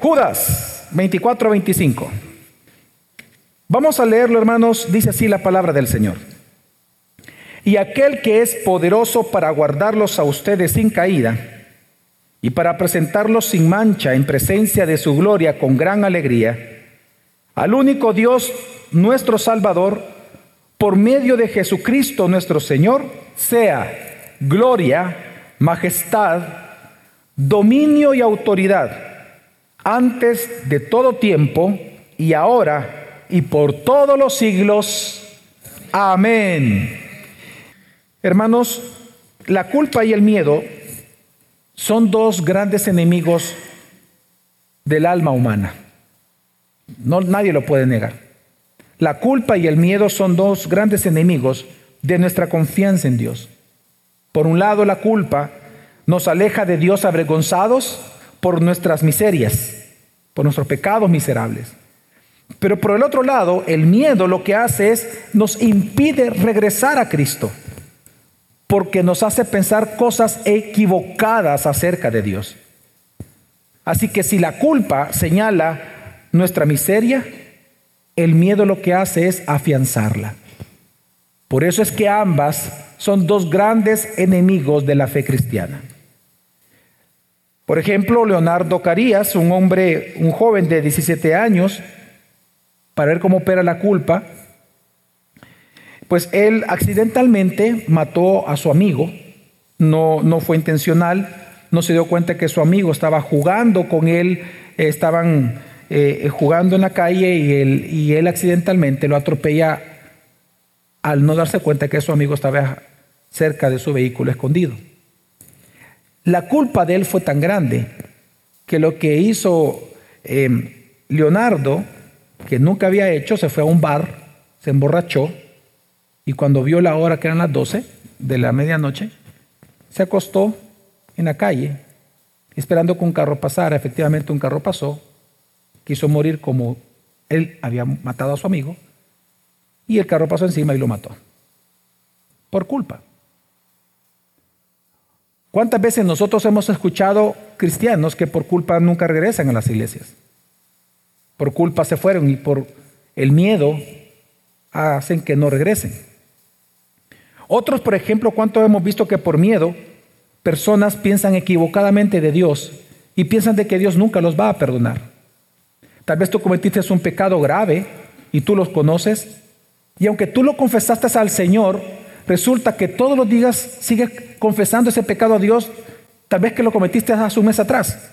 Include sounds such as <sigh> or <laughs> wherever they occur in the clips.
Judas 24-25. Vamos a leerlo, hermanos. Dice así la palabra del Señor. Y aquel que es poderoso para guardarlos a ustedes sin caída y para presentarlos sin mancha en presencia de su gloria con gran alegría, al único Dios, nuestro Salvador, por medio de Jesucristo nuestro Señor, sea gloria, majestad, dominio y autoridad, antes de todo tiempo y ahora y por todos los siglos. Amén. Hermanos, la culpa y el miedo son dos grandes enemigos del alma humana. No, nadie lo puede negar. La culpa y el miedo son dos grandes enemigos de nuestra confianza en Dios. Por un lado, la culpa nos aleja de Dios avergonzados por nuestras miserias, por nuestros pecados miserables. Pero por el otro lado, el miedo lo que hace es nos impide regresar a Cristo, porque nos hace pensar cosas equivocadas acerca de Dios. Así que si la culpa señala nuestra miseria, el miedo lo que hace es afianzarla. Por eso es que ambas son dos grandes enemigos de la fe cristiana. Por ejemplo, Leonardo Carías, un hombre, un joven de 17 años, para ver cómo opera la culpa, pues él accidentalmente mató a su amigo, no, no fue intencional, no se dio cuenta que su amigo estaba jugando con él, estaban eh, jugando en la calle y él, y él accidentalmente lo atropella al no darse cuenta que su amigo estaba cerca de su vehículo escondido. La culpa de él fue tan grande que lo que hizo em, Leonardo, que nunca había hecho, se fue a un bar, se emborrachó y cuando vio la hora que eran las 12 de la medianoche, se acostó en la calle esperando que un carro pasara. Efectivamente un carro pasó quiso morir como él había matado a su amigo y el carro pasó encima y lo mató. Por culpa. ¿Cuántas veces nosotros hemos escuchado cristianos que por culpa nunca regresan a las iglesias? Por culpa se fueron y por el miedo hacen que no regresen. Otros, por ejemplo, ¿cuánto hemos visto que por miedo personas piensan equivocadamente de Dios y piensan de que Dios nunca los va a perdonar? Tal vez tú cometiste un pecado grave y tú los conoces. Y aunque tú lo confesaste al Señor, resulta que todos los días sigues confesando ese pecado a Dios, tal vez que lo cometiste hace un mes atrás.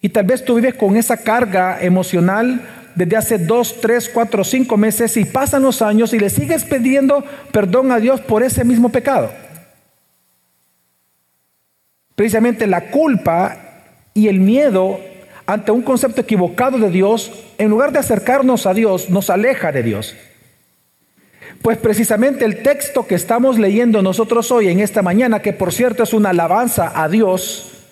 Y tal vez tú vives con esa carga emocional desde hace dos, tres, cuatro, cinco meses y pasan los años y le sigues pidiendo perdón a Dios por ese mismo pecado. Precisamente la culpa y el miedo ante un concepto equivocado de Dios, en lugar de acercarnos a Dios, nos aleja de Dios. Pues precisamente el texto que estamos leyendo nosotros hoy en esta mañana, que por cierto es una alabanza a Dios,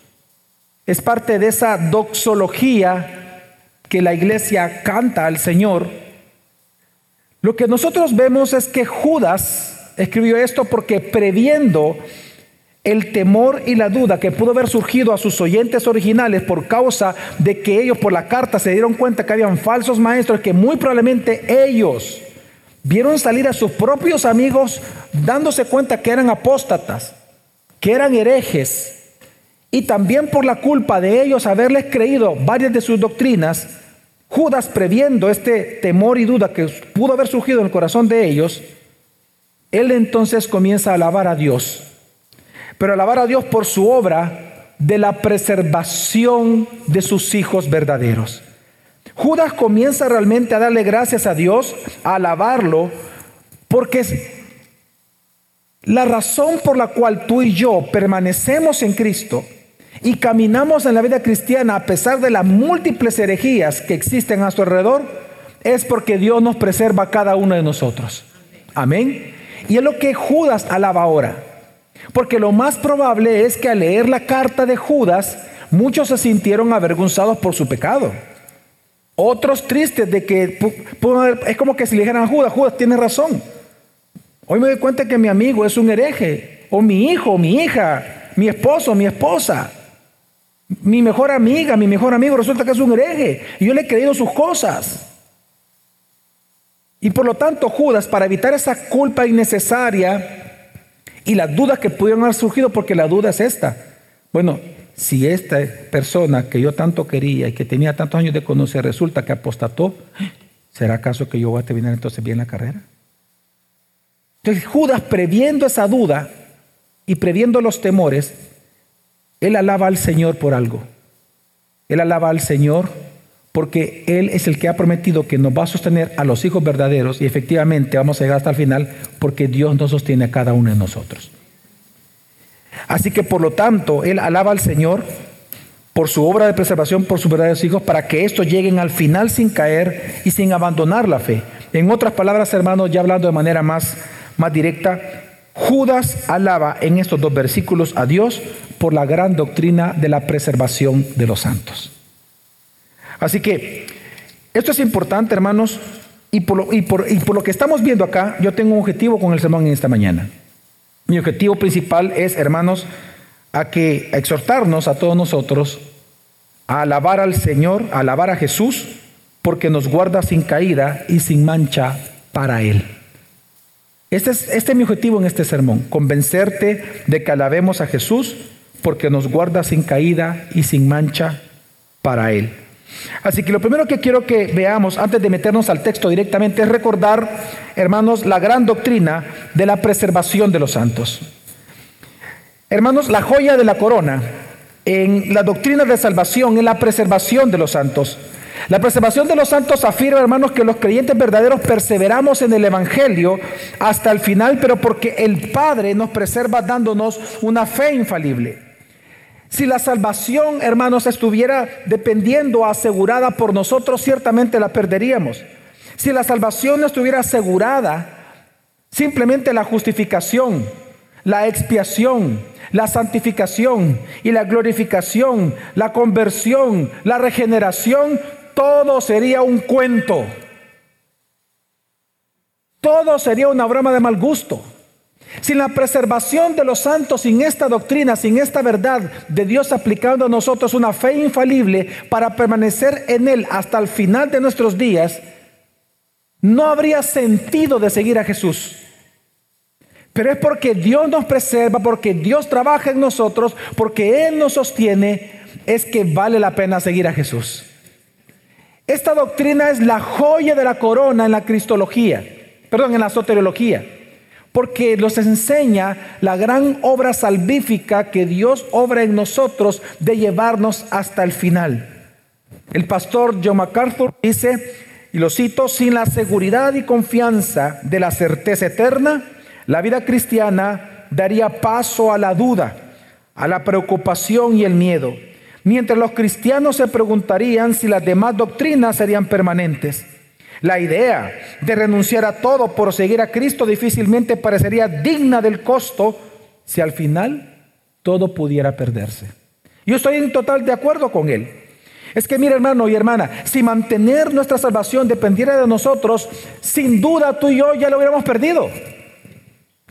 es parte de esa doxología que la iglesia canta al Señor. Lo que nosotros vemos es que Judas escribió esto porque previendo el temor y la duda que pudo haber surgido a sus oyentes originales por causa de que ellos por la carta se dieron cuenta que habían falsos maestros, que muy probablemente ellos vieron salir a sus propios amigos dándose cuenta que eran apóstatas, que eran herejes, y también por la culpa de ellos haberles creído varias de sus doctrinas, Judas previendo este temor y duda que pudo haber surgido en el corazón de ellos, él entonces comienza a alabar a Dios pero alabar a Dios por su obra de la preservación de sus hijos verdaderos. Judas comienza realmente a darle gracias a Dios, a alabarlo, porque la razón por la cual tú y yo permanecemos en Cristo y caminamos en la vida cristiana a pesar de las múltiples herejías que existen a su alrededor, es porque Dios nos preserva a cada uno de nosotros. Amén. Y es lo que Judas alaba ahora. Porque lo más probable es que al leer la carta de Judas, muchos se sintieron avergonzados por su pecado. Otros tristes de que es como que si le dijeran a Judas, Judas tiene razón. Hoy me doy cuenta que mi amigo es un hereje, o mi hijo, mi hija, mi esposo, mi esposa. Mi mejor amiga, mi mejor amigo resulta que es un hereje. Y yo le he creído sus cosas. Y por lo tanto, Judas, para evitar esa culpa innecesaria y las dudas que pudieron haber surgido, porque la duda es esta. Bueno, si esta persona que yo tanto quería y que tenía tantos años de conocer resulta que apostató, ¿será acaso que yo voy a terminar entonces bien la carrera? Entonces Judas, previendo esa duda y previendo los temores, él alaba al Señor por algo. Él alaba al Señor porque Él es el que ha prometido que nos va a sostener a los hijos verdaderos y efectivamente vamos a llegar hasta el final porque Dios nos sostiene a cada uno de nosotros. Así que por lo tanto, Él alaba al Señor por su obra de preservación, por sus verdaderos hijos, para que estos lleguen al final sin caer y sin abandonar la fe. En otras palabras, hermanos, ya hablando de manera más, más directa, Judas alaba en estos dos versículos a Dios por la gran doctrina de la preservación de los santos. Así que esto es importante, hermanos, y por, lo, y, por, y por lo que estamos viendo acá, yo tengo un objetivo con el sermón en esta mañana. Mi objetivo principal es, hermanos, a que exhortarnos a todos nosotros a alabar al Señor, a alabar a Jesús, porque nos guarda sin caída y sin mancha para Él. Este es, este es mi objetivo en este sermón, convencerte de que alabemos a Jesús porque nos guarda sin caída y sin mancha para Él. Así que lo primero que quiero que veamos antes de meternos al texto directamente es recordar, hermanos, la gran doctrina de la preservación de los santos. Hermanos, la joya de la corona en la doctrina de salvación es la preservación de los santos. La preservación de los santos afirma, hermanos, que los creyentes verdaderos perseveramos en el Evangelio hasta el final, pero porque el Padre nos preserva dándonos una fe infalible. Si la salvación, hermanos, estuviera dependiendo, asegurada por nosotros, ciertamente la perderíamos. Si la salvación estuviera asegurada, simplemente la justificación, la expiación, la santificación y la glorificación, la conversión, la regeneración, todo sería un cuento. Todo sería una broma de mal gusto. Sin la preservación de los santos, sin esta doctrina, sin esta verdad de Dios aplicando a nosotros una fe infalible para permanecer en Él hasta el final de nuestros días, no habría sentido de seguir a Jesús. Pero es porque Dios nos preserva, porque Dios trabaja en nosotros, porque Él nos sostiene, es que vale la pena seguir a Jesús. Esta doctrina es la joya de la corona en la cristología, perdón, en la soteriología porque nos enseña la gran obra salvífica que Dios obra en nosotros de llevarnos hasta el final. El pastor John MacArthur dice, y lo cito, sin la seguridad y confianza de la certeza eterna, la vida cristiana daría paso a la duda, a la preocupación y el miedo, mientras los cristianos se preguntarían si las demás doctrinas serían permanentes. La idea de renunciar a todo por seguir a Cristo difícilmente parecería digna del costo si al final todo pudiera perderse. Yo estoy en total de acuerdo con él. Es que mira hermano y hermana, si mantener nuestra salvación dependiera de nosotros, sin duda tú y yo ya lo hubiéramos perdido.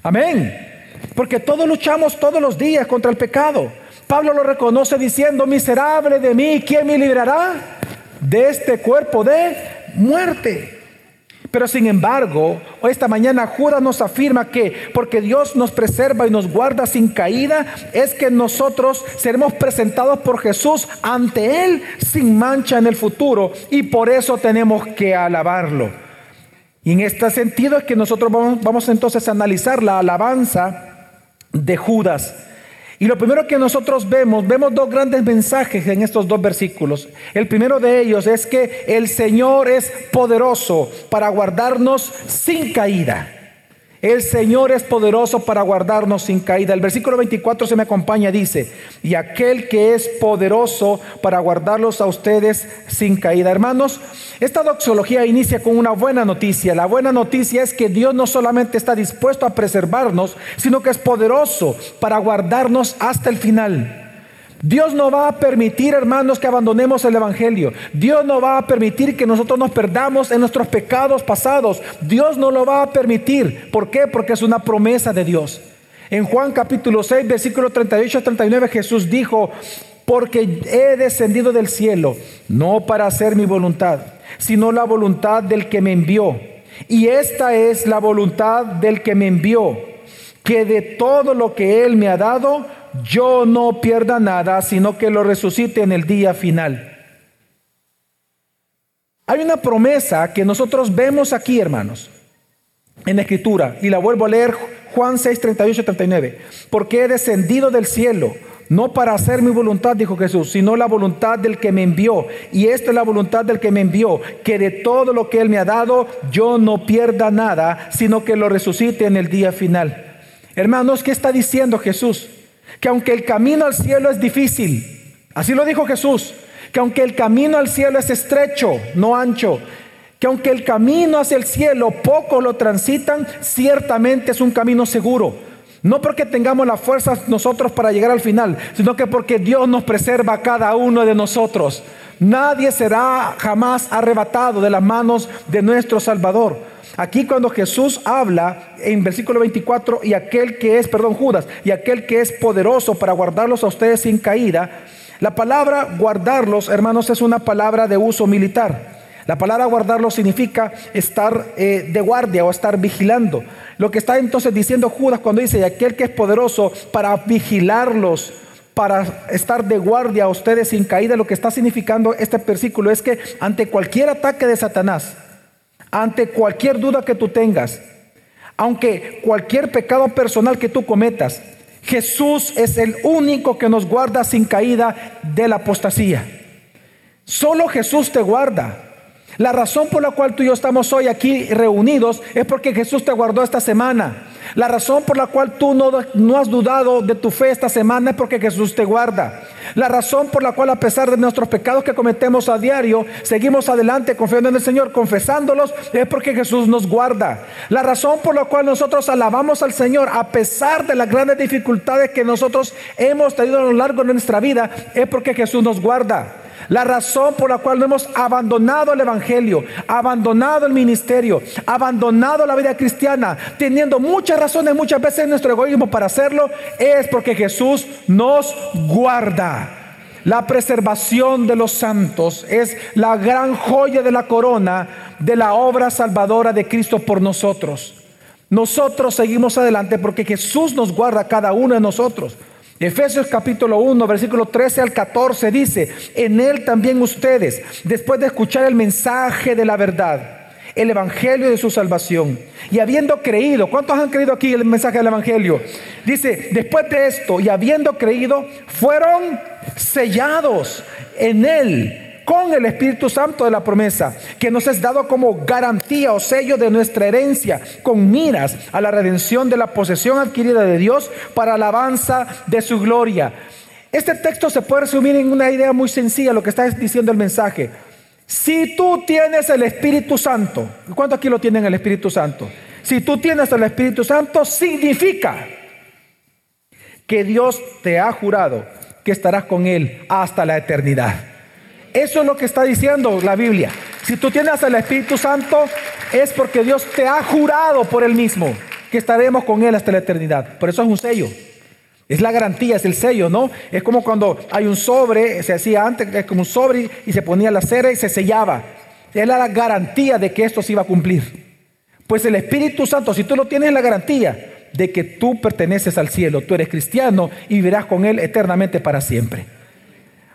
Amén. Porque todos luchamos todos los días contra el pecado. Pablo lo reconoce diciendo, miserable de mí, ¿quién me librará de este cuerpo de muerte. Pero sin embargo, esta mañana Judas nos afirma que porque Dios nos preserva y nos guarda sin caída, es que nosotros seremos presentados por Jesús ante Él sin mancha en el futuro y por eso tenemos que alabarlo. Y en este sentido es que nosotros vamos, vamos entonces a analizar la alabanza de Judas. Y lo primero que nosotros vemos, vemos dos grandes mensajes en estos dos versículos. El primero de ellos es que el Señor es poderoso para guardarnos sin caída. El Señor es poderoso para guardarnos sin caída. El versículo 24 se me acompaña, dice, y aquel que es poderoso para guardarlos a ustedes sin caída. Hermanos, esta doxología inicia con una buena noticia. La buena noticia es que Dios no solamente está dispuesto a preservarnos, sino que es poderoso para guardarnos hasta el final. Dios no va a permitir, hermanos, que abandonemos el Evangelio. Dios no va a permitir que nosotros nos perdamos en nuestros pecados pasados. Dios no lo va a permitir. ¿Por qué? Porque es una promesa de Dios. En Juan capítulo 6, versículo 38 a 39, Jesús dijo, porque he descendido del cielo, no para hacer mi voluntad, sino la voluntad del que me envió. Y esta es la voluntad del que me envió, que de todo lo que Él me ha dado, yo no pierda nada, sino que lo resucite en el día final. Hay una promesa que nosotros vemos aquí, hermanos, en la escritura, y la vuelvo a leer Juan 6, 38 39. Porque he descendido del cielo, no para hacer mi voluntad, dijo Jesús, sino la voluntad del que me envió. Y esta es la voluntad del que me envió, que de todo lo que Él me ha dado, yo no pierda nada, sino que lo resucite en el día final. Hermanos, ¿qué está diciendo Jesús? Que aunque el camino al cielo es difícil, así lo dijo Jesús, que aunque el camino al cielo es estrecho, no ancho, que aunque el camino hacia el cielo pocos lo transitan, ciertamente es un camino seguro. No porque tengamos las fuerzas nosotros para llegar al final, sino que porque Dios nos preserva a cada uno de nosotros. Nadie será jamás arrebatado de las manos de nuestro Salvador. Aquí cuando Jesús habla en versículo 24, y aquel que es, perdón, Judas, y aquel que es poderoso para guardarlos a ustedes sin caída, la palabra guardarlos, hermanos, es una palabra de uso militar. La palabra guardarlos significa estar eh, de guardia o estar vigilando. Lo que está entonces diciendo Judas cuando dice, y aquel que es poderoso para vigilarlos, para estar de guardia a ustedes sin caída, lo que está significando este versículo es que ante cualquier ataque de Satanás, ante cualquier duda que tú tengas, aunque cualquier pecado personal que tú cometas, Jesús es el único que nos guarda sin caída de la apostasía. Solo Jesús te guarda. La razón por la cual tú y yo estamos hoy aquí reunidos es porque Jesús te guardó esta semana. La razón por la cual tú no, no, has dudado de tu fe esta semana es porque Jesús te guarda. La razón por la cual a pesar de nuestros pecados que cometemos a diario, seguimos adelante confiando en el Señor, confesándolos, es porque Jesús nos guarda. La razón por la cual nosotros alabamos al Señor a pesar de las grandes dificultades que nosotros hemos tenido a lo largo de nuestra vida, es porque Jesús nos guarda. La razón por la cual hemos abandonado el Evangelio, abandonado el ministerio, abandonado la vida cristiana, teniendo muchas razones, muchas veces nuestro egoísmo para hacerlo, es porque Jesús nos guarda. La preservación de los santos es la gran joya de la corona de la obra salvadora de Cristo por nosotros. Nosotros seguimos adelante porque Jesús nos guarda cada uno de nosotros. Efesios capítulo 1, versículo 13 al 14 dice, en él también ustedes, después de escuchar el mensaje de la verdad, el evangelio de su salvación, y habiendo creído, ¿cuántos han creído aquí el mensaje del evangelio? Dice, después de esto, y habiendo creído, fueron sellados en él con el Espíritu Santo de la promesa, que nos es dado como garantía o sello de nuestra herencia, con miras a la redención de la posesión adquirida de Dios para alabanza de su gloria. Este texto se puede resumir en una idea muy sencilla, lo que está diciendo el mensaje. Si tú tienes el Espíritu Santo, ¿cuánto aquí lo tienen el Espíritu Santo? Si tú tienes el Espíritu Santo, significa que Dios te ha jurado que estarás con Él hasta la eternidad. Eso es lo que está diciendo la Biblia. Si tú tienes al Espíritu Santo, es porque Dios te ha jurado por Él mismo que estaremos con Él hasta la eternidad. Por eso es un sello. Es la garantía, es el sello, ¿no? Es como cuando hay un sobre, se hacía antes, es como un sobre y se ponía la cera y se sellaba. Es la garantía de que esto se iba a cumplir. Pues el Espíritu Santo, si tú lo tienes, la garantía de que tú perteneces al cielo, tú eres cristiano y vivirás con Él eternamente para siempre.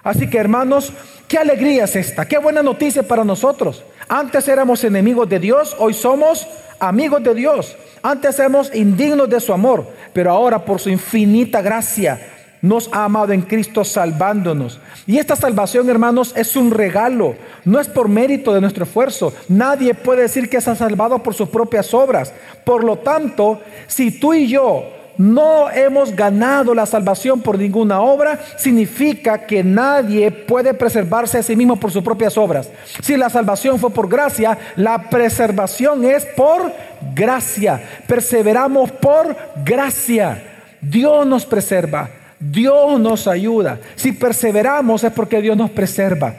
Así que hermanos, qué alegría es esta, qué buena noticia para nosotros. Antes éramos enemigos de Dios, hoy somos amigos de Dios. Antes éramos indignos de su amor, pero ahora por su infinita gracia nos ha amado en Cristo salvándonos. Y esta salvación, hermanos, es un regalo, no es por mérito de nuestro esfuerzo. Nadie puede decir que se ha salvado por sus propias obras. Por lo tanto, si tú y yo no hemos ganado la salvación por ninguna obra, significa que nadie puede preservarse a sí mismo por sus propias obras. Si la salvación fue por gracia, la preservación es por gracia. Perseveramos por gracia. Dios nos preserva, Dios nos ayuda. Si perseveramos es porque Dios nos preserva.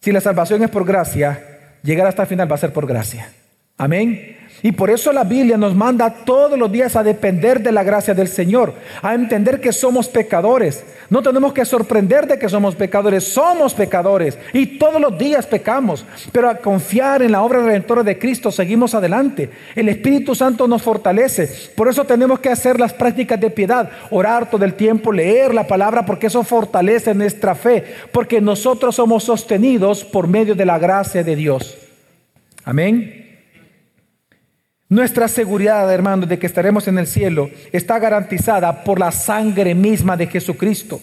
Si la salvación es por gracia, llegar hasta el final va a ser por gracia. Amén. Y por eso la Biblia nos manda todos los días a depender de la gracia del Señor, a entender que somos pecadores. No tenemos que sorprender de que somos pecadores, somos pecadores y todos los días pecamos, pero a confiar en la obra redentora de Cristo seguimos adelante. El Espíritu Santo nos fortalece, por eso tenemos que hacer las prácticas de piedad, orar todo el tiempo, leer la palabra, porque eso fortalece nuestra fe, porque nosotros somos sostenidos por medio de la gracia de Dios. Amén. Nuestra seguridad, hermanos, de que estaremos en el cielo está garantizada por la sangre misma de Jesucristo.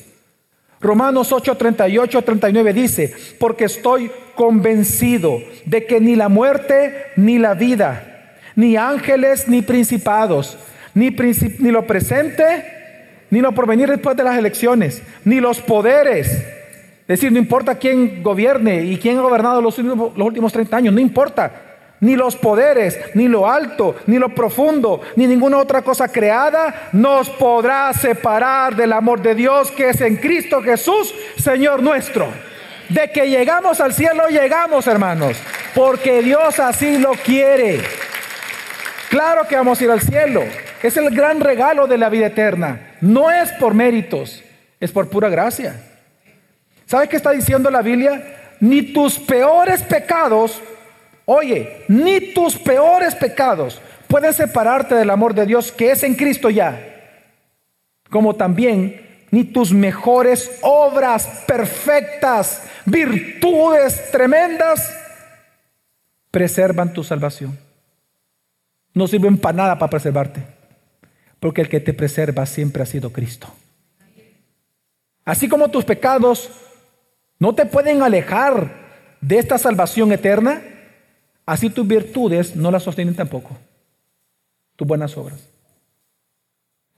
Romanos 8, 38, 39 dice, porque estoy convencido de que ni la muerte ni la vida, ni ángeles ni principados, ni, ni lo presente, ni lo porvenir después de las elecciones, ni los poderes, es decir, no importa quién gobierne y quién ha gobernado los últimos, los últimos 30 años, no importa ni los poderes, ni lo alto, ni lo profundo, ni ninguna otra cosa creada nos podrá separar del amor de Dios que es en Cristo Jesús, Señor nuestro. De que llegamos al cielo, llegamos, hermanos, porque Dios así lo quiere. Claro que vamos a ir al cielo. Es el gran regalo de la vida eterna. No es por méritos, es por pura gracia. ¿Sabes qué está diciendo la Biblia? Ni tus peores pecados Oye, ni tus peores pecados pueden separarte del amor de Dios que es en Cristo ya. Como también ni tus mejores obras perfectas, virtudes tremendas, preservan tu salvación. No sirven para nada para preservarte, porque el que te preserva siempre ha sido Cristo. Así como tus pecados no te pueden alejar de esta salvación eterna, Así tus virtudes no las sostienen tampoco. Tus buenas obras.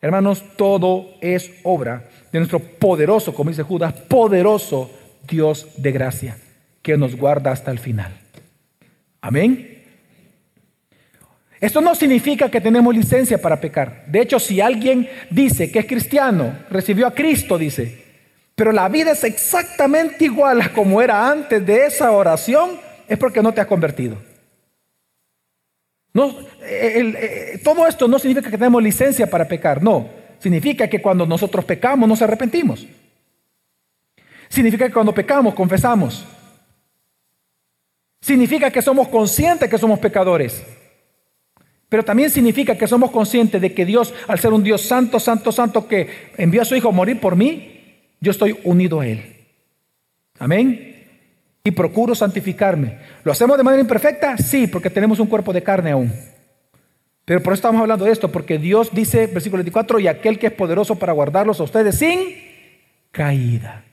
Hermanos, todo es obra de nuestro poderoso, como dice Judas, poderoso Dios de gracia, que nos guarda hasta el final. Amén. Esto no significa que tenemos licencia para pecar. De hecho, si alguien dice que es cristiano, recibió a Cristo, dice, pero la vida es exactamente igual a como era antes de esa oración, es porque no te has convertido. No, eh, todo esto no significa que tenemos licencia para pecar, no. Significa que cuando nosotros pecamos nos arrepentimos. Significa que cuando pecamos confesamos. Significa que somos conscientes que somos pecadores. Pero también significa que somos conscientes de que Dios, al ser un Dios santo, santo, santo, que envió a su Hijo a morir por mí, yo estoy unido a Él. Amén y procuro santificarme. ¿Lo hacemos de manera imperfecta? Sí, porque tenemos un cuerpo de carne aún. Pero por eso estamos hablando de esto, porque Dios dice, versículo 24, y aquel que es poderoso para guardarlos a ustedes sin caída.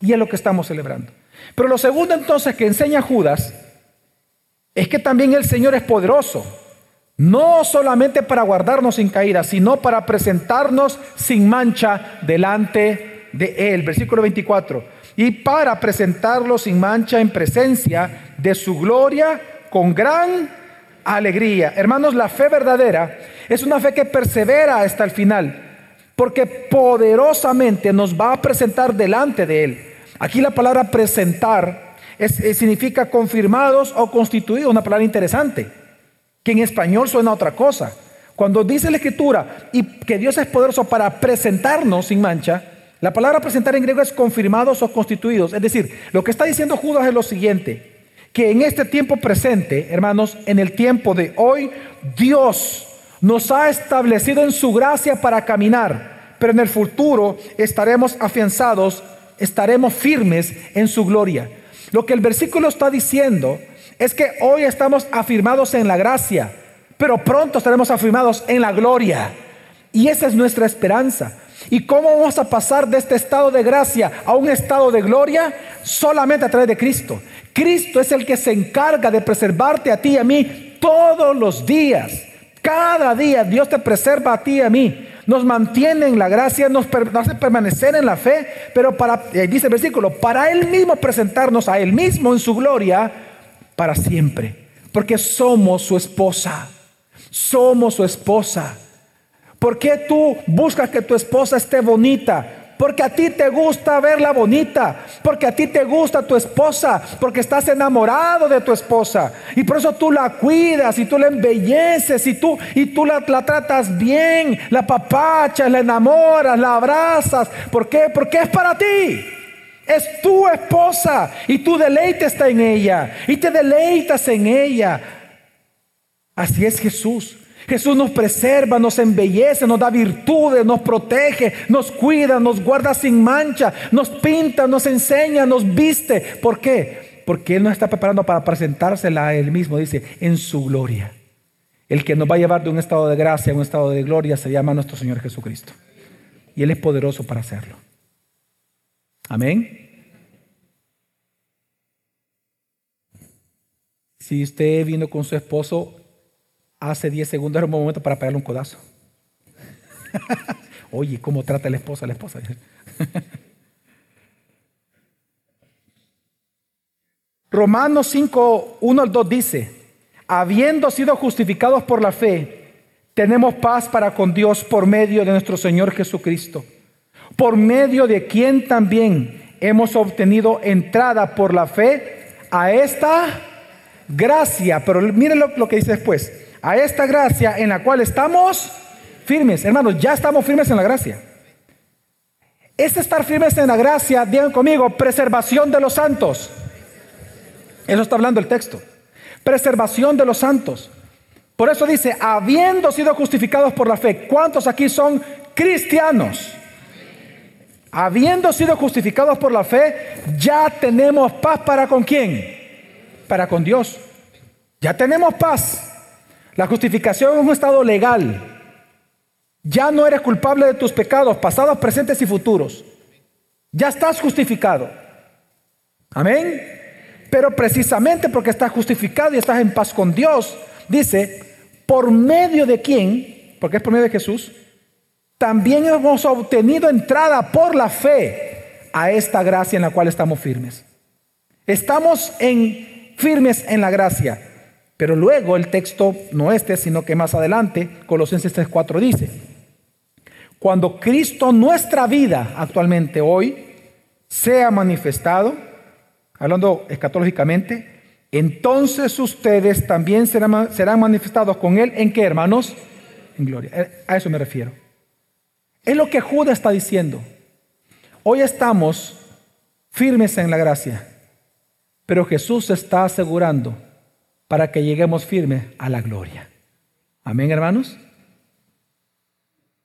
Y es lo que estamos celebrando. Pero lo segundo entonces que enseña Judas es que también el Señor es poderoso. No solamente para guardarnos sin caída, sino para presentarnos sin mancha delante de Él. Versículo 24 y para presentarlo sin mancha en presencia de su gloria con gran alegría. Hermanos, la fe verdadera es una fe que persevera hasta el final, porque poderosamente nos va a presentar delante de Él. Aquí la palabra presentar significa confirmados o constituidos, una palabra interesante, que en español suena otra cosa. Cuando dice la escritura y que Dios es poderoso para presentarnos sin mancha, la palabra presentar en griego es confirmados o constituidos. Es decir, lo que está diciendo Judas es lo siguiente, que en este tiempo presente, hermanos, en el tiempo de hoy, Dios nos ha establecido en su gracia para caminar, pero en el futuro estaremos afianzados, estaremos firmes en su gloria. Lo que el versículo está diciendo es que hoy estamos afirmados en la gracia, pero pronto estaremos afirmados en la gloria. Y esa es nuestra esperanza. ¿Y cómo vamos a pasar de este estado de gracia a un estado de gloria? Solamente a través de Cristo. Cristo es el que se encarga de preservarte a ti y a mí todos los días. Cada día Dios te preserva a ti y a mí. Nos mantiene en la gracia, nos hace permanecer en la fe, pero para, dice el versículo, para Él mismo presentarnos a Él mismo en su gloria para siempre. Porque somos su esposa. Somos su esposa. ¿Por qué tú buscas que tu esposa esté bonita? porque a ti te gusta verla bonita, porque a ti te gusta tu esposa, porque estás enamorado de tu esposa y por eso tú la cuidas y tú la embelleces y tú y tú la, la tratas bien, la papachas, la enamoras, la abrazas. ¿Por qué? Porque es para ti. Es tu esposa y tu deleite está en ella y te deleitas en ella. Así es Jesús. Jesús nos preserva, nos embellece, nos da virtudes, nos protege, nos cuida, nos guarda sin mancha, nos pinta, nos enseña, nos viste. ¿Por qué? Porque Él nos está preparando para presentársela a Él mismo, dice, en su gloria. El que nos va a llevar de un estado de gracia a un estado de gloria se llama nuestro Señor Jesucristo. Y Él es poderoso para hacerlo. Amén. Si usted vino con su esposo hace 10 segundos era un momento para pegarle un codazo. <laughs> Oye, ¿cómo trata la esposa la esposa? <laughs> Romanos 5, 1 al 2 dice, habiendo sido justificados por la fe, tenemos paz para con Dios por medio de nuestro Señor Jesucristo, por medio de quien también hemos obtenido entrada por la fe a esta gracia. Pero miren lo que dice después a esta gracia en la cual estamos firmes. Hermanos, ya estamos firmes en la gracia. Este estar firmes en la gracia, digan conmigo, preservación de los santos. Eso está hablando el texto. Preservación de los santos. Por eso dice, habiendo sido justificados por la fe, ¿cuántos aquí son cristianos? Habiendo sido justificados por la fe, ya tenemos paz para con quién? Para con Dios. Ya tenemos paz. La justificación es un estado legal. Ya no eres culpable de tus pecados, pasados, presentes y futuros. Ya estás justificado. Amén. Pero precisamente porque estás justificado y estás en paz con Dios, dice, por medio de quién, porque es por medio de Jesús, también hemos obtenido entrada por la fe a esta gracia en la cual estamos firmes. Estamos en, firmes en la gracia. Pero luego el texto no este, sino que más adelante, Colosenses 3.4 dice, cuando Cristo nuestra vida actualmente hoy sea manifestado, hablando escatológicamente, entonces ustedes también serán, serán manifestados con Él en qué, hermanos? En gloria. Eh, a eso me refiero. Es lo que Judas está diciendo. Hoy estamos firmes en la gracia, pero Jesús está asegurando para que lleguemos firmes a la gloria. Amén, hermanos.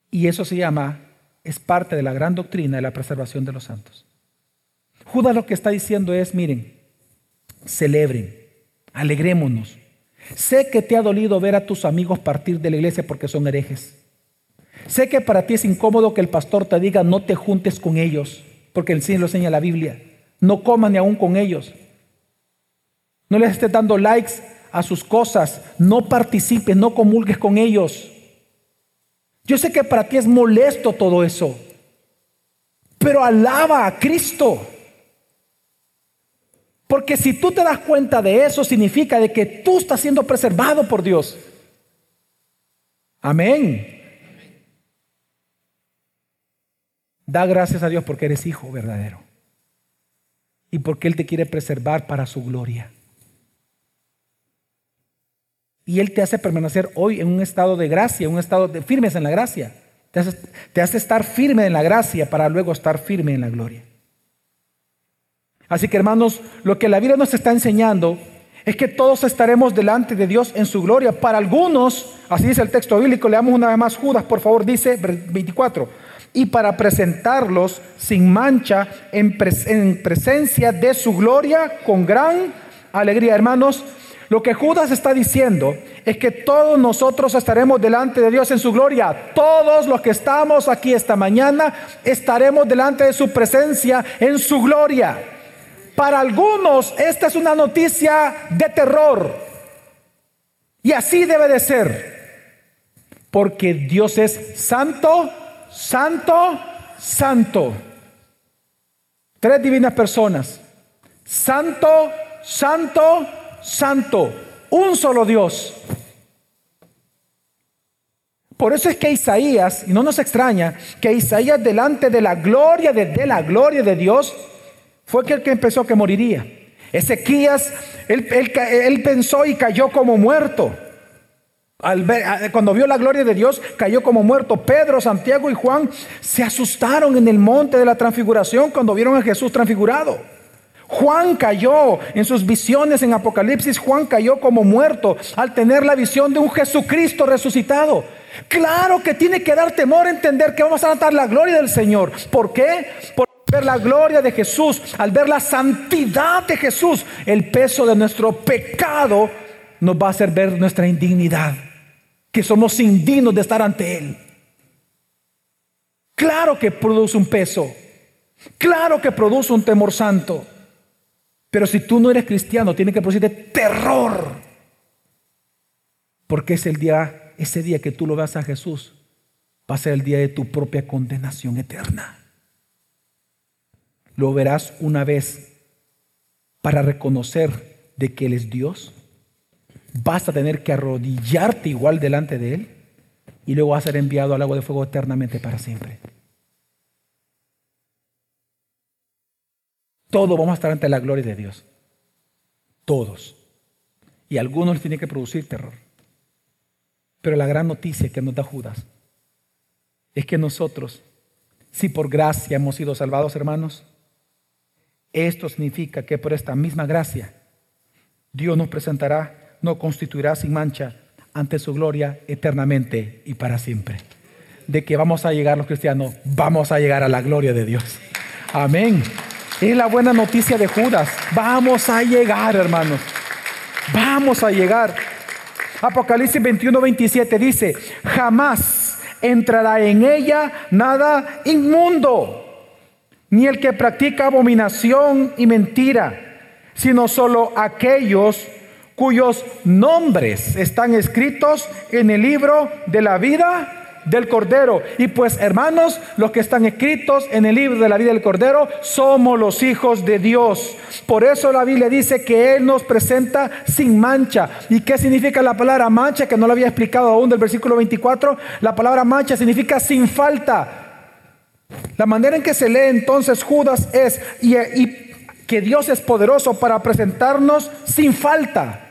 Y eso se llama, es parte de la gran doctrina de la preservación de los santos. Judas lo que está diciendo es, miren, celebren, alegrémonos. Sé que te ha dolido ver a tus amigos partir de la iglesia porque son herejes. Sé que para ti es incómodo que el pastor te diga no te juntes con ellos, porque el Señor lo enseña la Biblia. No coman ni aún con ellos. No les estés dando likes a sus cosas, no participes, no comulgues con ellos. Yo sé que para ti es molesto todo eso, pero alaba a Cristo. Porque si tú te das cuenta de eso, significa de que tú estás siendo preservado por Dios. Amén. Da gracias a Dios porque eres hijo verdadero. Y porque Él te quiere preservar para su gloria. Y Él te hace permanecer hoy en un estado de gracia, un estado de firmes en la gracia. Te hace, estar firme en la gracia para luego estar firme en la gloria. Así que hermanos, lo que la Biblia nos está enseñando es que todos estaremos delante de Dios en su gloria. Para algunos, así dice el texto bíblico, leamos una vez más Judas, por favor, dice 24, y para presentarlos sin mancha en presencia de su gloria con gran alegría. Hermanos, lo que Judas está diciendo es que todos nosotros estaremos delante de Dios en su gloria. Todos los que estamos aquí esta mañana estaremos delante de su presencia en su gloria. Para algunos esta es una noticia de terror. Y así debe de ser. Porque Dios es santo, santo, santo. Tres divinas personas. Santo, santo, santo, un solo Dios. Por eso es que Isaías, y no nos extraña, que Isaías delante de la gloria de, la gloria de Dios fue aquel que empezó que moriría. Ezequías, él pensó y cayó como muerto cuando vio la gloria de Dios, cayó como muerto. Pedro, Santiago y Juan se asustaron en el monte de la transfiguración cuando vieron a Jesús transfigurado. Juan cayó en sus visiones en Apocalipsis, Juan cayó como muerto al tener la visión de un Jesucristo resucitado. Claro que tiene que dar temor entender que vamos a notar la gloria del Señor. ¿Por qué? Por ver la gloria de Jesús, al ver la santidad de Jesús, el peso de nuestro pecado nos va a hacer ver nuestra indignidad que somos indignos de estar ante Él. Claro que produce un peso, claro que produce un temor santo, pero si tú no eres cristiano, tiene que producirte terror, porque es el día, ese día que tú lo veas a Jesús, va a ser el día de tu propia condenación eterna. Lo verás una vez para reconocer de que Él es Dios vas a tener que arrodillarte igual delante de Él y luego vas a ser enviado al agua de fuego eternamente para siempre. Todos vamos a estar ante la gloria de Dios. Todos. Y algunos tienen que producir terror. Pero la gran noticia que nos da Judas es que nosotros, si por gracia hemos sido salvados, hermanos, esto significa que por esta misma gracia Dios nos presentará no constituirá sin mancha ante su gloria eternamente y para siempre. De que vamos a llegar los cristianos, vamos a llegar a la gloria de Dios. Amén. Es la buena noticia de Judas. Vamos a llegar, hermanos. Vamos a llegar. Apocalipsis 21, 27 dice, jamás entrará en ella nada inmundo, ni el que practica abominación y mentira, sino solo aquellos cuyos nombres están escritos en el libro de la vida del Cordero. Y pues hermanos, los que están escritos en el libro de la vida del Cordero somos los hijos de Dios. Por eso la Biblia dice que Él nos presenta sin mancha. ¿Y qué significa la palabra mancha? Que no lo había explicado aún del versículo 24. La palabra mancha significa sin falta. La manera en que se lee entonces Judas es, y, y que Dios es poderoso para presentarnos sin falta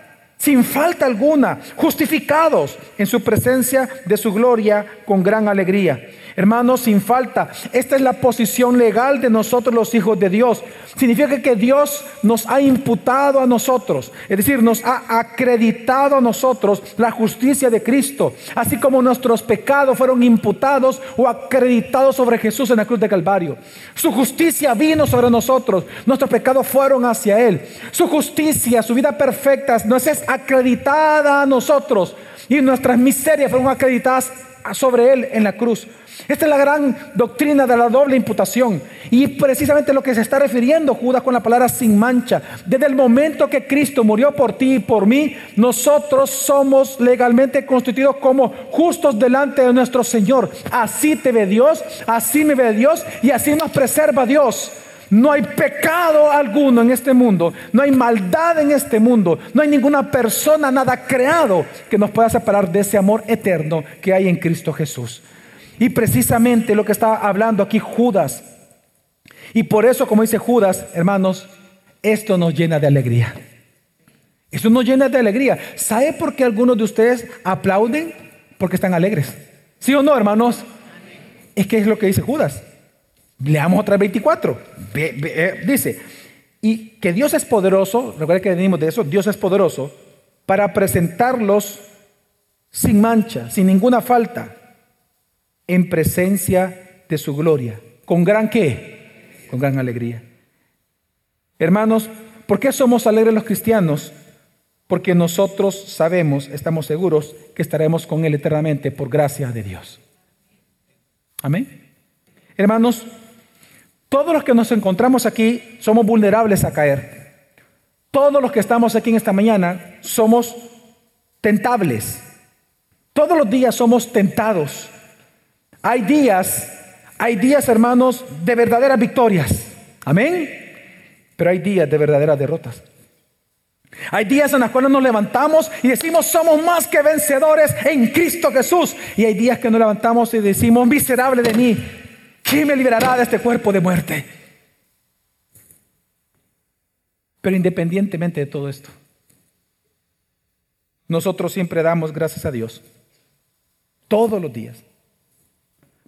sin falta alguna, justificados en su presencia de su gloria con gran alegría. Hermanos, sin falta. Esta es la posición legal de nosotros los hijos de Dios. Significa que Dios nos ha imputado a nosotros, es decir, nos ha acreditado a nosotros la justicia de Cristo, así como nuestros pecados fueron imputados o acreditados sobre Jesús en la cruz de Calvario. Su justicia vino sobre nosotros, nuestros pecados fueron hacia Él. Su justicia, su vida perfecta, nos es acreditada a nosotros y nuestras miserias fueron acreditadas sobre Él en la cruz. Esta es la gran doctrina de la doble imputación. Y precisamente lo que se está refiriendo Judas con la palabra sin mancha. Desde el momento que Cristo murió por ti y por mí, nosotros somos legalmente constituidos como justos delante de nuestro Señor. Así te ve Dios, así me ve Dios y así nos preserva Dios. No hay pecado alguno en este mundo, no hay maldad en este mundo, no hay ninguna persona, nada creado que nos pueda separar de ese amor eterno que hay en Cristo Jesús. Y precisamente lo que está hablando aquí Judas. Y por eso, como dice Judas, hermanos, esto nos llena de alegría. Esto nos llena de alegría. ¿Sabe por qué algunos de ustedes aplauden? Porque están alegres. ¿Sí o no, hermanos? Es que es lo que dice Judas. Leamos otra 24. Eh, dice, y que Dios es poderoso, recuerden que venimos de eso, Dios es poderoso para presentarlos sin mancha, sin ninguna falta, en presencia de su gloria. ¿Con gran qué? Con gran alegría. Hermanos, ¿por qué somos alegres los cristianos? Porque nosotros sabemos, estamos seguros que estaremos con Él eternamente por gracia de Dios. Amén. Hermanos, todos los que nos encontramos aquí somos vulnerables a caer. Todos los que estamos aquí en esta mañana somos tentables. Todos los días somos tentados. Hay días, hay días, hermanos, de verdaderas victorias. Amén. Pero hay días de verdaderas derrotas. Hay días en los cuales nos levantamos y decimos somos más que vencedores en Cristo Jesús. Y hay días que nos levantamos y decimos miserable de mí, ¿quién me liberará de este cuerpo de muerte? Pero independientemente de todo esto, nosotros siempre damos gracias a Dios. Todos los días.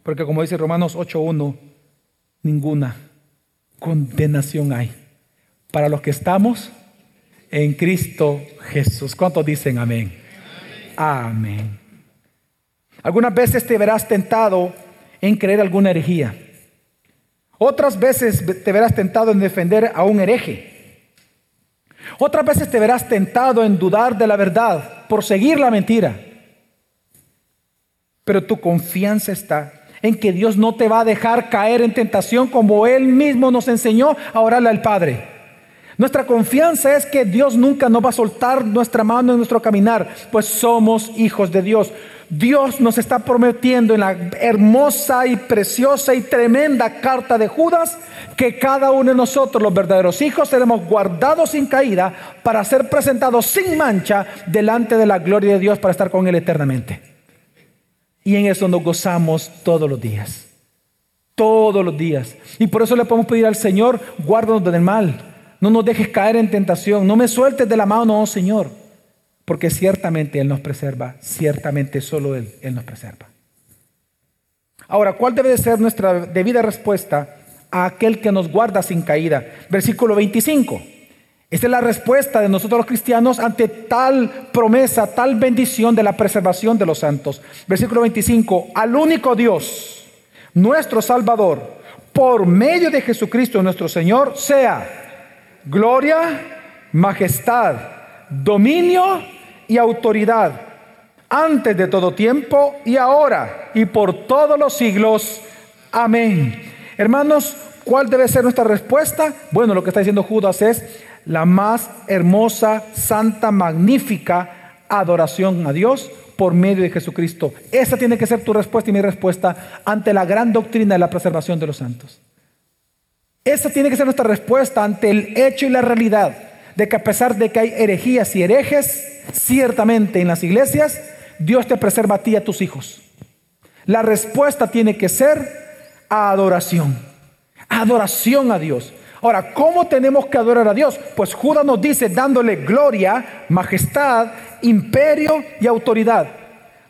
Porque como dice Romanos 8.1, ninguna condenación hay para los que estamos en Cristo Jesús. ¿Cuántos dicen amén? Amén. Algunas veces te verás tentado en creer alguna herejía. Otras veces te verás tentado en defender a un hereje. Otras veces te verás tentado en dudar de la verdad por seguir la mentira. Pero tu confianza está en que Dios no te va a dejar caer en tentación como Él mismo nos enseñó a orarle al Padre. Nuestra confianza es que Dios nunca nos va a soltar nuestra mano en nuestro caminar, pues somos hijos de Dios. Dios nos está prometiendo en la hermosa y preciosa y tremenda carta de Judas que cada uno de nosotros, los verdaderos hijos, seremos guardados sin caída para ser presentados sin mancha delante de la gloria de Dios para estar con Él eternamente. Y en eso nos gozamos todos los días. Todos los días. Y por eso le podemos pedir al Señor, guárdanos del mal no nos dejes caer en tentación. No me sueltes de la mano, oh Señor. Porque ciertamente Él nos preserva. Ciertamente solo Él, Él nos preserva. Ahora, ¿cuál debe de ser nuestra debida respuesta a aquel que nos guarda sin caída? Versículo 25. Esta es la respuesta de nosotros los cristianos ante tal promesa, tal bendición de la preservación de los santos. Versículo 25. Al único Dios, nuestro Salvador, por medio de Jesucristo nuestro Señor, sea gloria, majestad, dominio y autoridad, antes de todo tiempo y ahora y por todos los siglos. Amén. Hermanos, ¿cuál debe ser nuestra respuesta? Bueno, lo que está diciendo Judas es la más hermosa, santa, magnífica adoración a Dios por medio de Jesucristo. Esa tiene que ser tu respuesta y mi respuesta ante la gran doctrina de la preservación de los santos. Esa tiene que ser nuestra respuesta ante el hecho y la realidad de que a pesar de que hay herejías y herejes, ciertamente en las iglesias, Dios te preserva a ti y a tus hijos. La respuesta tiene que ser adoración. Adoración a Dios. Ahora, ¿cómo tenemos que adorar a Dios? Pues Judas nos dice dándole gloria, majestad, imperio y autoridad.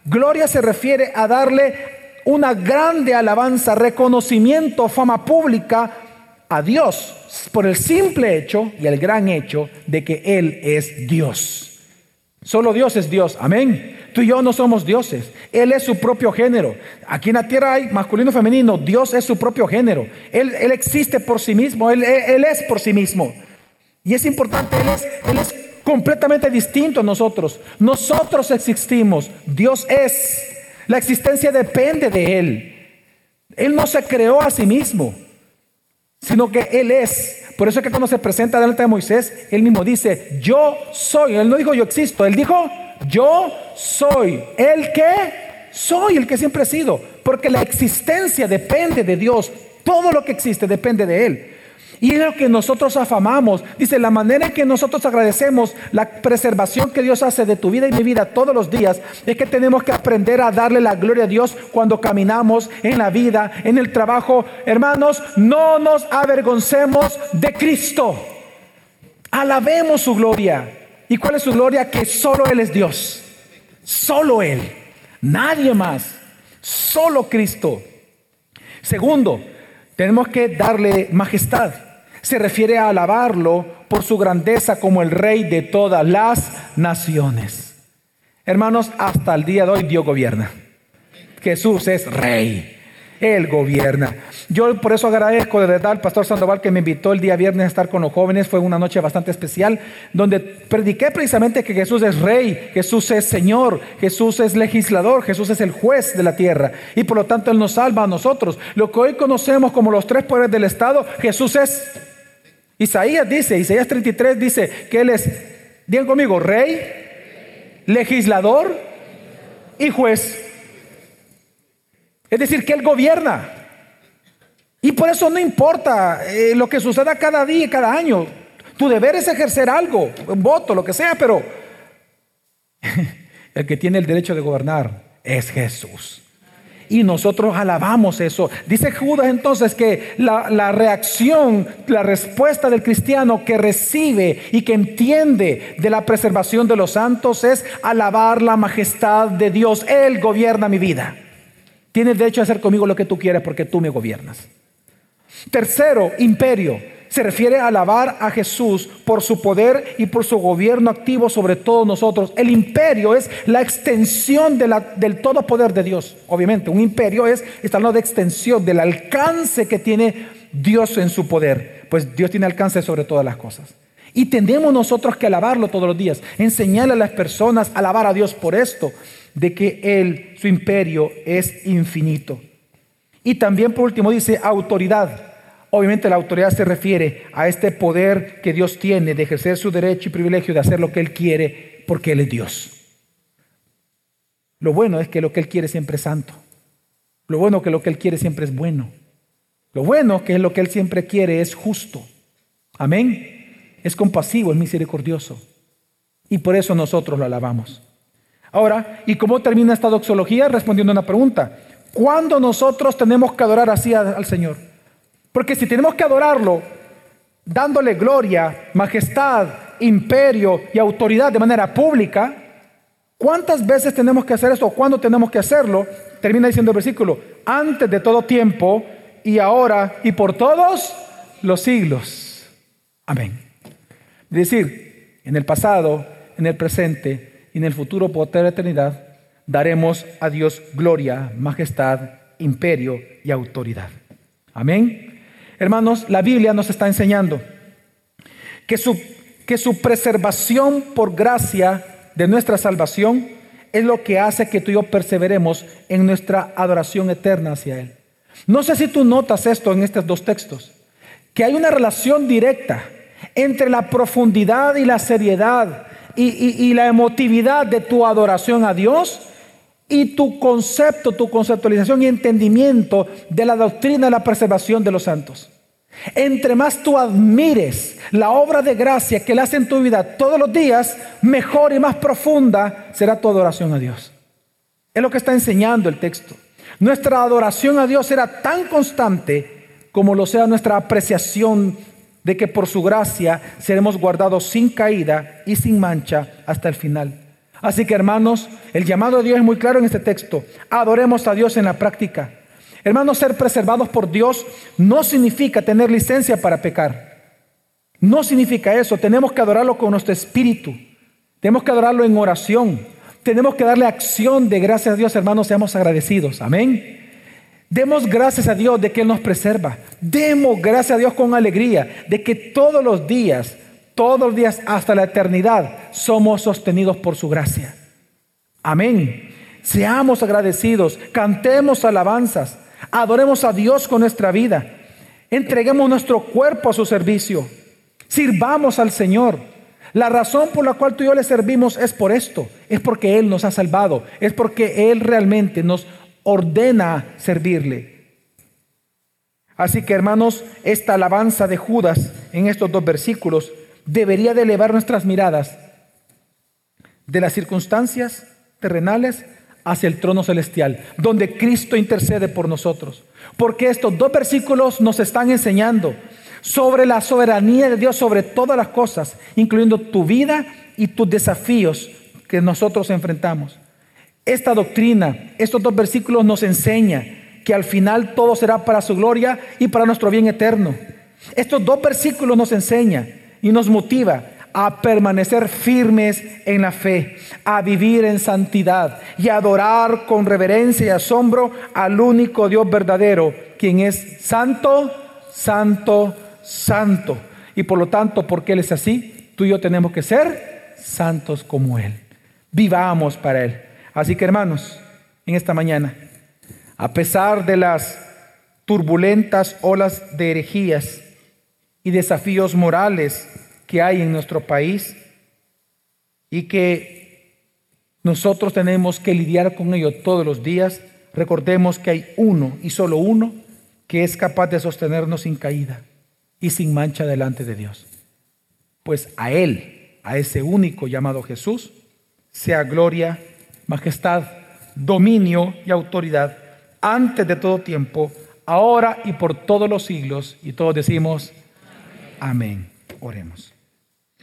Gloria se refiere a darle una grande alabanza, reconocimiento, fama pública a Dios por el simple hecho y el gran hecho de que Él es Dios. Solo Dios es Dios, amén. Tú y yo no somos dioses, Él es su propio género. Aquí en la tierra hay masculino femenino, Dios es su propio género. Él, existe por sí mismo, él, él, es por sí mismo. Y es importante, él es, él es completamente distinto a nosotros. Nosotros existimos, Dios es. La existencia depende de Él. Él no se creó a sí mismo sino que Él es. Por eso es que cuando se presenta delante de Moisés, Él mismo dice, yo soy. Él no dijo yo existo, Él dijo, yo soy el que soy, el que siempre he sido. Porque la existencia depende de Dios. Todo lo que existe depende de Él. Y es lo que nosotros afamamos. Dice, la manera en que nosotros agradecemos la preservación que Dios hace de tu vida y mi vida todos los días, es que tenemos que aprender a darle la gloria a Dios cuando caminamos en la vida, en el trabajo. Hermanos, no nos avergoncemos de Cristo. Alabemos su gloria. ¿Y cuál es su gloria? Que solo Él es Dios. Solo Él. Nadie más. Solo Cristo. Segundo, tenemos que darle majestad se refiere a alabarlo por su grandeza como el rey de todas las naciones. Hermanos, hasta el día de hoy Dios gobierna. Jesús es rey. Él gobierna. Yo por eso agradezco de verdad al pastor Sandoval que me invitó el día viernes a estar con los jóvenes. Fue una noche bastante especial donde prediqué precisamente que Jesús es rey, Jesús es Señor, Jesús es legislador, Jesús es el juez de la tierra. Y por lo tanto Él nos salva a nosotros. Lo que hoy conocemos como los tres poderes del Estado, Jesús es Isaías dice, Isaías 33 dice que Él es, digan conmigo, rey, legislador y juez. Es decir, que Él gobierna. Y por eso no importa eh, lo que suceda cada día cada año. Tu deber es ejercer algo, un voto, lo que sea, pero <laughs> el que tiene el derecho de gobernar es Jesús. Y nosotros alabamos eso. Dice Judas entonces que la, reacción, la respuesta del cristiano que recibe y que entiende de la preservación de los santos es alabar la majestad de Dios. Él gobierna mi vida. Tienes derecho a hacer conmigo lo que tú quieras porque tú me gobiernas. Tercero, imperio se refiere a alabar a Jesús por su poder y por su gobierno activo sobre todos nosotros. El imperio es la extensión del todo poder de Dios. Obviamente, un imperio es, está hablando de extensión, del alcance que tiene Dios en su poder. Pues Dios tiene alcance sobre todas las cosas. Y tenemos nosotros que alabarlo todos los días, enseñarle a las personas a alabar a Dios por esto, de que Él, su imperio, es infinito. Y también por último dice autoridad. Obviamente la autoridad se refiere a este poder que Dios tiene de ejercer su derecho y privilegio de hacer lo que Él quiere porque Él es Dios. Lo bueno es que lo que Él quiere siempre es santo. Lo bueno es que lo que Él quiere siempre es bueno. Lo bueno es que lo que Él siempre quiere es justo. Amén. Es compasivo, es misericordioso. Y por eso nosotros lo alabamos. Ahora, ¿y cómo termina esta doxología? Respondiendo a una pregunta. ¿Cuándo nosotros tenemos que adorar así al Señor? Porque si tenemos que adorarlo dándole gloria, majestad, imperio y autoridad de manera pública, ¿cuántas veces tenemos que hacer esto? ¿Cuándo tenemos que hacerlo? Termina diciendo el versículo, antes de todo tiempo y ahora y por todos los siglos. Amén. Es decir, en el pasado, en el presente y en el futuro por toda la eternidad, daremos a Dios gloria, majestad, imperio y autoridad. Amén. Hermanos, la Biblia nos está enseñando que su, que su preservación por gracia de nuestra salvación es lo que hace que tú y yo perseveremos en nuestra adoración eterna hacia Él. No sé si tú notas esto en estos dos textos, que hay una relación directa entre la profundidad y la seriedad y, y la emotividad de tu adoración a Dios y tu concepto, tu conceptualización y entendimiento de la doctrina de la preservación de los santos. Entre más tú admires la obra de gracia que Él hace en tu vida todos los días, mejor y más profunda será tu adoración a Dios. Es lo que está enseñando el texto. Nuestra adoración a Dios será tan constante como lo sea nuestra apreciación de que por su gracia seremos guardados sin caída y sin mancha hasta el final. Así que hermanos, el llamado a Dios es muy claro en este texto. Adoremos a Dios en la práctica. Hermanos, ser preservados por Dios no significa tener licencia para pecar. No significa eso. Tenemos que adorarlo con nuestro espíritu. Tenemos que adorarlo en oración. Tenemos que darle acción de gracias a Dios, hermanos, seamos agradecidos. Amén. Demos gracias a Dios de que Él nos preserva. Demos gracias a Dios con alegría de que todos los días todos los días hasta la eternidad somos sostenidos por su gracia. Amén. Seamos agradecidos, cantemos alabanzas, adoremos a Dios con nuestra vida, entreguemos nuestro cuerpo a su servicio, sirvamos al Señor. La razón por la cual tú y yo le servimos es por esto, es porque Él nos ha salvado, es porque Él realmente nos ordena servirle. Así que hermanos, esta alabanza de Judas en estos dos versículos debería de elevar nuestras miradas de las circunstancias terrenales hacia el trono celestial, donde Cristo intercede por nosotros. Porque estos dos versículos nos están enseñando sobre la soberanía de Dios sobre todas las cosas, incluyendo tu vida y tus desafíos que nosotros enfrentamos. Esta doctrina, estos dos versículos nos enseñan que al final todo será para su gloria y para nuestro bien eterno. Estos dos versículos nos enseñan y nos motiva a permanecer firmes en la fe, a vivir en santidad y a adorar con reverencia y asombro al único Dios verdadero, quien es santo, santo, santo. Y por lo tanto, porque Él es así, tú y yo tenemos que ser santos como Él. Vivamos para Él. Así que hermanos, en esta mañana, a pesar de las turbulentas olas de herejías, y desafíos morales que hay en nuestro país y que nosotros tenemos que lidiar con ello todos los días. Recordemos que hay uno y solo uno que es capaz de sostenernos sin caída y sin mancha delante de Dios. Pues a Él, a ese único llamado Jesús, sea gloria, majestad, dominio y autoridad antes de todo tiempo, ahora y por todos los siglos. Y todos decimos, amén. Oremos.